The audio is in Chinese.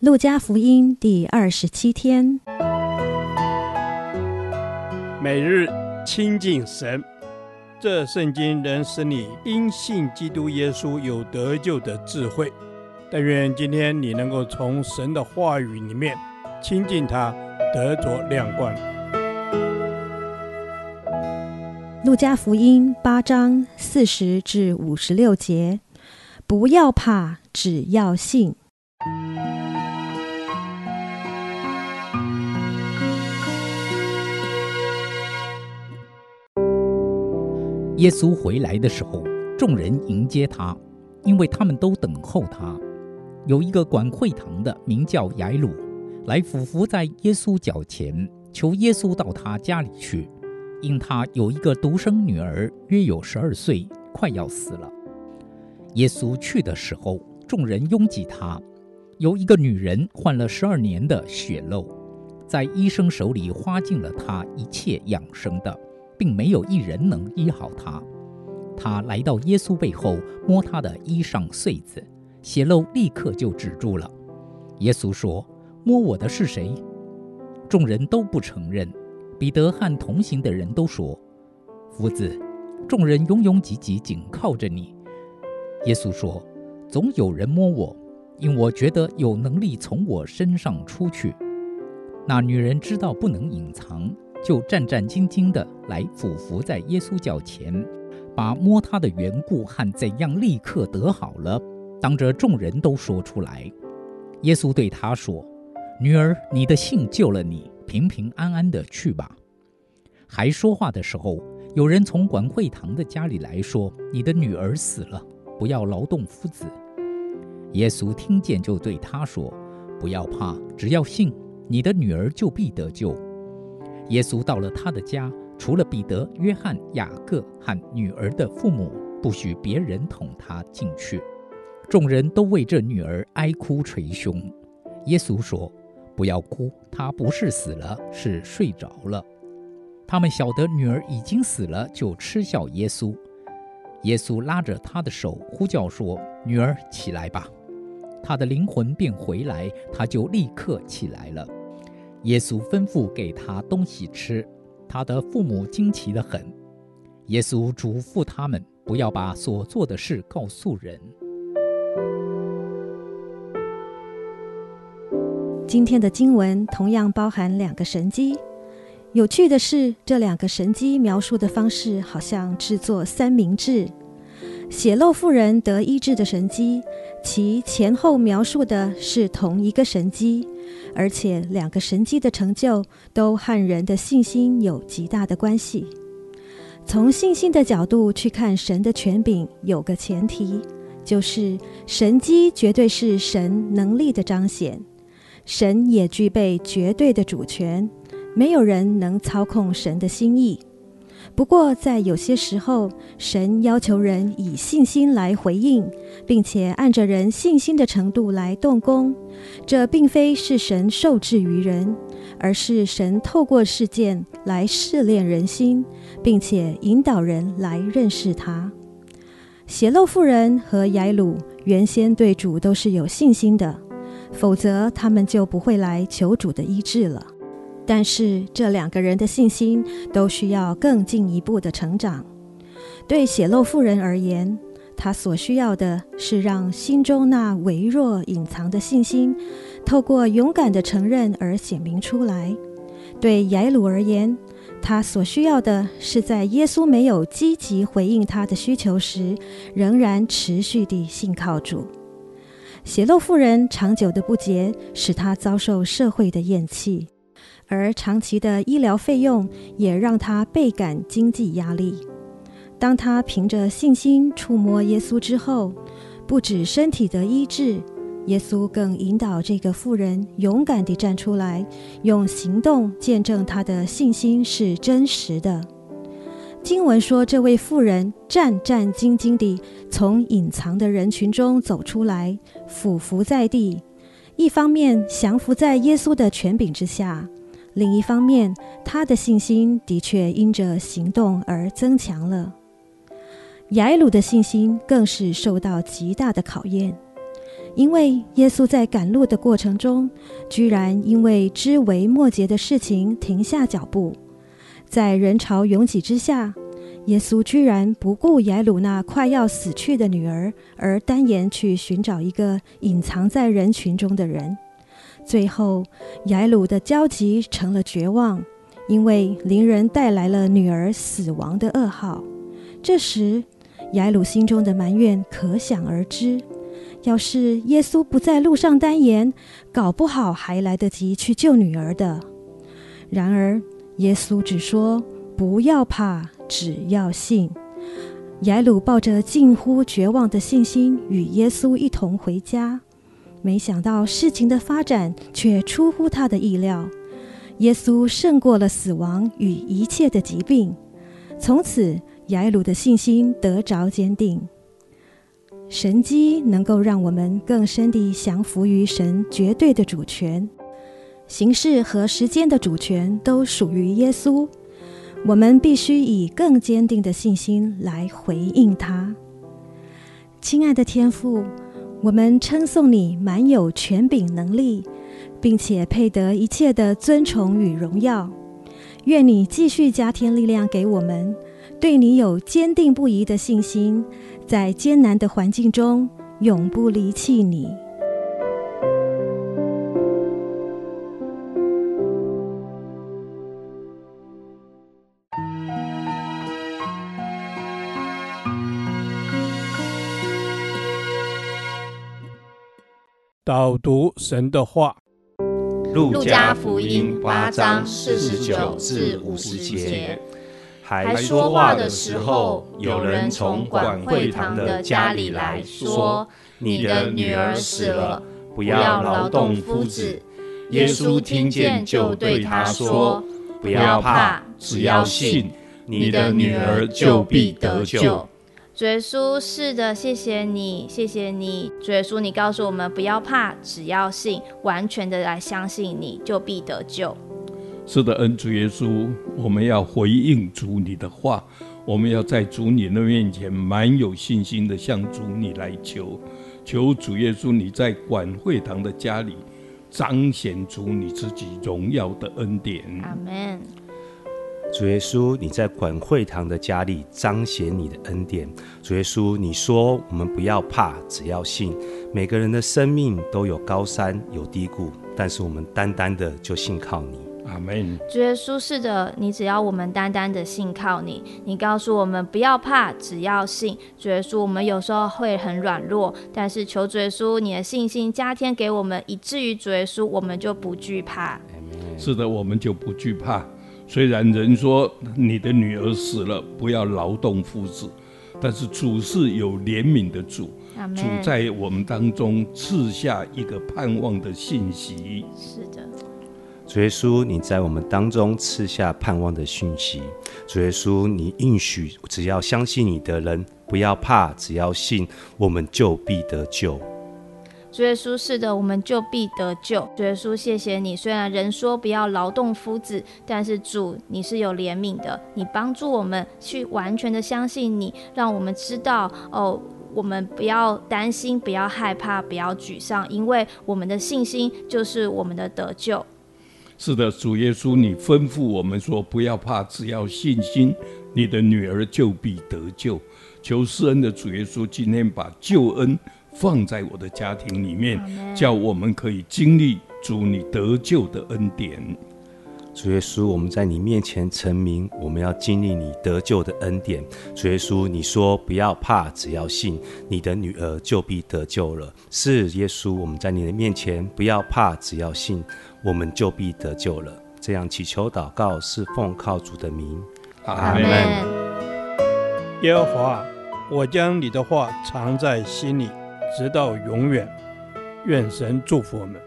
路加福音第二十七天，每日亲近神，这圣经能使你因信基督耶稣有得救的智慧。但愿今天你能够从神的话语里面亲近他，得着亮光。路加福音八章四十至五十六节，不要怕，只要信。耶稣回来的时候，众人迎接他，因为他们都等候他。有一个管会堂的，名叫睚鲁，来俯伏在耶稣脚前，求耶稣到他家里去，因他有一个独生女儿，约有十二岁，快要死了。耶稣去的时候，众人拥挤他。有一个女人患了十二年的血漏，在医生手里花尽了她一切养生的。并没有一人能医好他。他来到耶稣背后，摸他的衣裳穗子，血漏立刻就止住了。耶稣说：“摸我的是谁？”众人都不承认。彼得和同行的人都说：“夫子，众人拥拥挤挤，紧靠着你。”耶稣说：“总有人摸我，因我觉得有能力从我身上出去。”那女人知道不能隐藏。就战战兢兢地来俯伏在耶稣脚前，把摸他的缘故和怎样立刻得好了，当着众人都说出来。耶稣对他说：“女儿，你的信救了你，平平安安地去吧。”还说话的时候，有人从管会堂的家里来说：“你的女儿死了，不要劳动夫子。”耶稣听见，就对他说：“不要怕，只要信，你的女儿就必得救。”耶稣到了他的家，除了彼得、约翰、雅各和女儿的父母，不许别人同他进去。众人都为这女儿哀哭捶胸。耶稣说：“不要哭，她不是死了，是睡着了。”他们晓得女儿已经死了，就嗤笑耶稣。耶稣拉着她的手，呼叫说：“女儿，起来吧！”她的灵魂便回来，她就立刻起来了。耶稣吩咐给他东西吃，他的父母惊奇得很。耶稣嘱咐他们不要把所做的事告诉人。今天的经文同样包含两个神机。有趣的是，这两个神机描述的方式好像制作三明治。血漏妇人得医治的神迹，其前后描述的是同一个神迹，而且两个神迹的成就都和人的信心有极大的关系。从信心的角度去看神的权柄，有个前提，就是神迹绝对是神能力的彰显，神也具备绝对的主权，没有人能操控神的心意。不过，在有些时候，神要求人以信心来回应，并且按着人信心的程度来动工。这并非是神受制于人，而是神透过事件来试炼人心，并且引导人来认识他。血漏妇人和雅鲁原先对主都是有信心的，否则他们就不会来求主的医治了。但是这两个人的信心都需要更进一步的成长。对血漏妇人而言，她所需要的是让心中那微弱隐藏的信心，透过勇敢的承认而显明出来；对耶鲁而言，他所需要的是在耶稣没有积极回应他的需求时，仍然持续地信靠主。血漏妇人长久的不洁，使她遭受社会的厌弃。而长期的医疗费用也让他倍感经济压力。当他凭着信心触摸耶稣之后，不止身体得医治，耶稣更引导这个妇人勇敢地站出来，用行动见证他的信心是真实的。经文说，这位妇人战战兢兢地从隐藏的人群中走出来，俯伏在地，一方面降服在耶稣的权柄之下。另一方面，他的信心的确因着行动而增强了。雅鲁的信心更是受到极大的考验，因为耶稣在赶路的过程中，居然因为枝微末节的事情停下脚步，在人潮拥挤之下，耶稣居然不顾雅鲁那快要死去的女儿，而单言去寻找一个隐藏在人群中的人。最后，雅鲁的焦急成了绝望，因为邻人带来了女儿死亡的噩耗。这时，雅鲁心中的埋怨可想而知。要是耶稣不在路上单言，搞不好还来得及去救女儿的。然而，耶稣只说：“不要怕，只要信。”雅鲁抱着近乎绝望的信心，与耶稣一同回家。没想到事情的发展却出乎他的意料，耶稣胜过了死亡与一切的疾病。从此，雅鲁的信心得着坚定。神迹能够让我们更深地降服于神绝对的主权，形式和时间的主权都属于耶稣。我们必须以更坚定的信心来回应他。亲爱的天父。我们称颂你满有权柄能力，并且配得一切的尊崇与荣耀。愿你继续加添力量给我们，对你有坚定不移的信心，在艰难的环境中永不离弃你。导读神的话，《路加福音》八章四十九至五十节。还说话的时候，有人从管会堂的家里来说：“你的女儿死了，不要劳动夫子。”耶稣听见，就对他说：“不要怕，只要信，你的女儿就必得救。”主耶稣，是的，谢谢你，谢谢你，主耶稣，你告诉我们不要怕，只要信，完全的来相信你，就必得救。是的，恩主耶稣，我们要回应主你的话，我们要在主你的面前满有信心的向主你来求，求主耶稣你在管会堂的家里彰显出你自己荣耀的恩典。阿门。主耶稣，你在管会堂的家里彰显你的恩典。主耶稣，你说我们不要怕，只要信。每个人的生命都有高山有低谷，但是我们单单的就信靠你。阿门。主耶稣，是的，你只要我们单单的信靠你。你告诉我们不要怕，只要信。主耶稣，我们有时候会很软弱，但是求主耶稣你的信心加添给我们，以至于主耶稣我们就不惧怕。是的，我们就不惧怕。虽然人说你的女儿死了，不要劳动夫子，但是主是有怜悯的主，主在我们当中赐下一个盼望的信息。是的，主耶稣，你在我们当中赐下盼望的讯息。主耶稣，你应许只要相信你的人，不要怕，只要信，我们就必得救。主耶稣，是的，我们就必得救。主耶稣，谢谢你。虽然人说不要劳动夫子，但是主，你是有怜悯的，你帮助我们去完全的相信你，让我们知道哦，我们不要担心，不要害怕，不要沮丧，因为我们的信心就是我们的得救。是的，主耶稣，你吩咐我们说不要怕，只要信心，你的女儿就必得救。求施恩的主耶稣，今天把救恩。放在我的家庭里面，叫我们可以经历主你得救的恩典。主耶稣，我们在你面前成名，我们要经历你得救的恩典。主耶稣，你说不要怕，只要信，你的女儿就必得救了。是耶稣，我们在你的面前不要怕，只要信，我们就必得救了。这样祈求祷告，是奉靠主的名。阿门。耶和华，我将你的话藏在心里。直到永远，愿神祝福我们。